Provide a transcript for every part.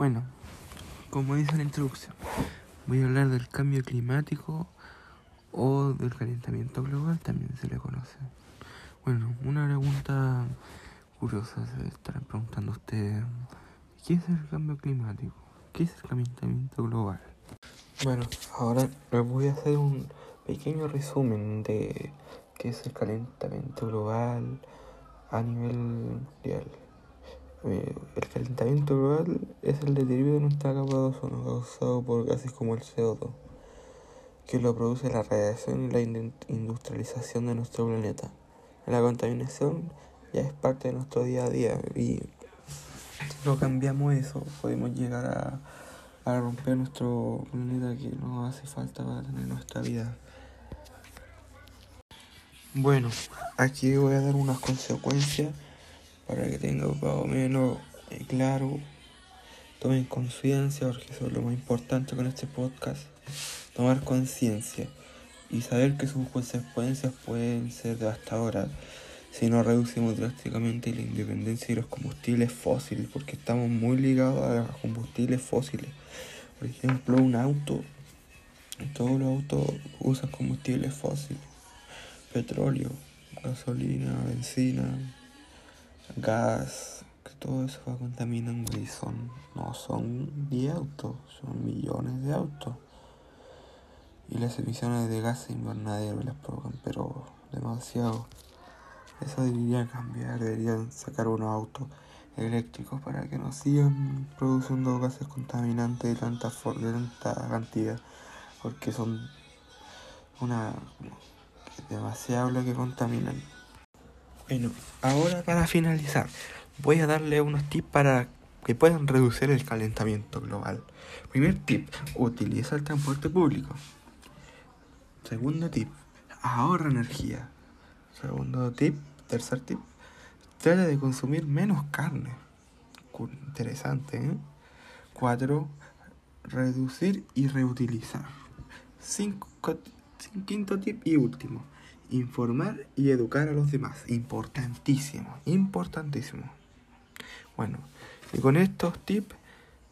Bueno, como dice la introducción, voy a hablar del cambio climático o del calentamiento global, también se le conoce. Bueno, una pregunta curiosa se estarán preguntando ustedes, ¿qué es el cambio climático? ¿Qué es el calentamiento global? Bueno, ahora les voy a hacer un pequeño resumen de qué es el calentamiento global a nivel mundial. Eh, el calentamiento global es el deterioro de nuestra capa de ozono causado por gases como el CO2, que lo produce la radiación y la industrialización de nuestro planeta. La contaminación ya es parte de nuestro día a día y si no cambiamos eso podemos llegar a, a romper nuestro planeta que nos hace falta para tener nuestra vida. Bueno, aquí voy a dar unas consecuencias para que tenga más o menos eh, claro, tomen conciencia, porque eso es lo más importante con este podcast, tomar conciencia y saber que sus consecuencias pueden ser devastadoras si no reducimos drásticamente la independencia de los combustibles fósiles, porque estamos muy ligados a los combustibles fósiles. Por ejemplo, un auto, todos los autos usan combustibles fósiles, petróleo, gasolina, benzina, gas, que todo eso va contaminando y son, no son 10 autos, son millones de autos. Y las emisiones de gases invernadero las provocan, pero demasiado. Eso debería cambiar, deberían sacar unos autos eléctricos para que no sigan produciendo gases contaminantes de tanta, de tanta cantidad, porque son una demasiado lo que contaminan. Bueno, ahora para finalizar, voy a darle unos tips para que puedan reducir el calentamiento global. Primer tip, utiliza el transporte público. Segundo tip, ahorra energía. Segundo tip, tercer tip, trata de consumir menos carne. Interesante, ¿eh? Cuatro, reducir y reutilizar. Cinco, quinto tip y último, informar y educar a los demás. Importantísimo, importantísimo. Bueno, y con estos tips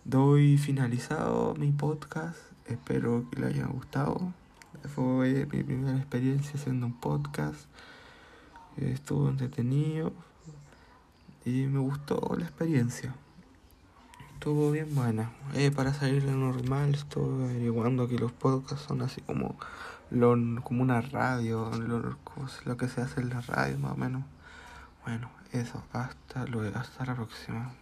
doy finalizado mi podcast. Espero que les haya gustado. Fue mi primera experiencia haciendo un podcast. Estuvo entretenido y me gustó la experiencia. Estuvo bien buena. Eh, para salir de normal, estuve averiguando que los podcasts son así como lo, como una radio, lo, lo que se hace en la radio más o menos. Bueno, eso, hasta luego, hasta la próxima.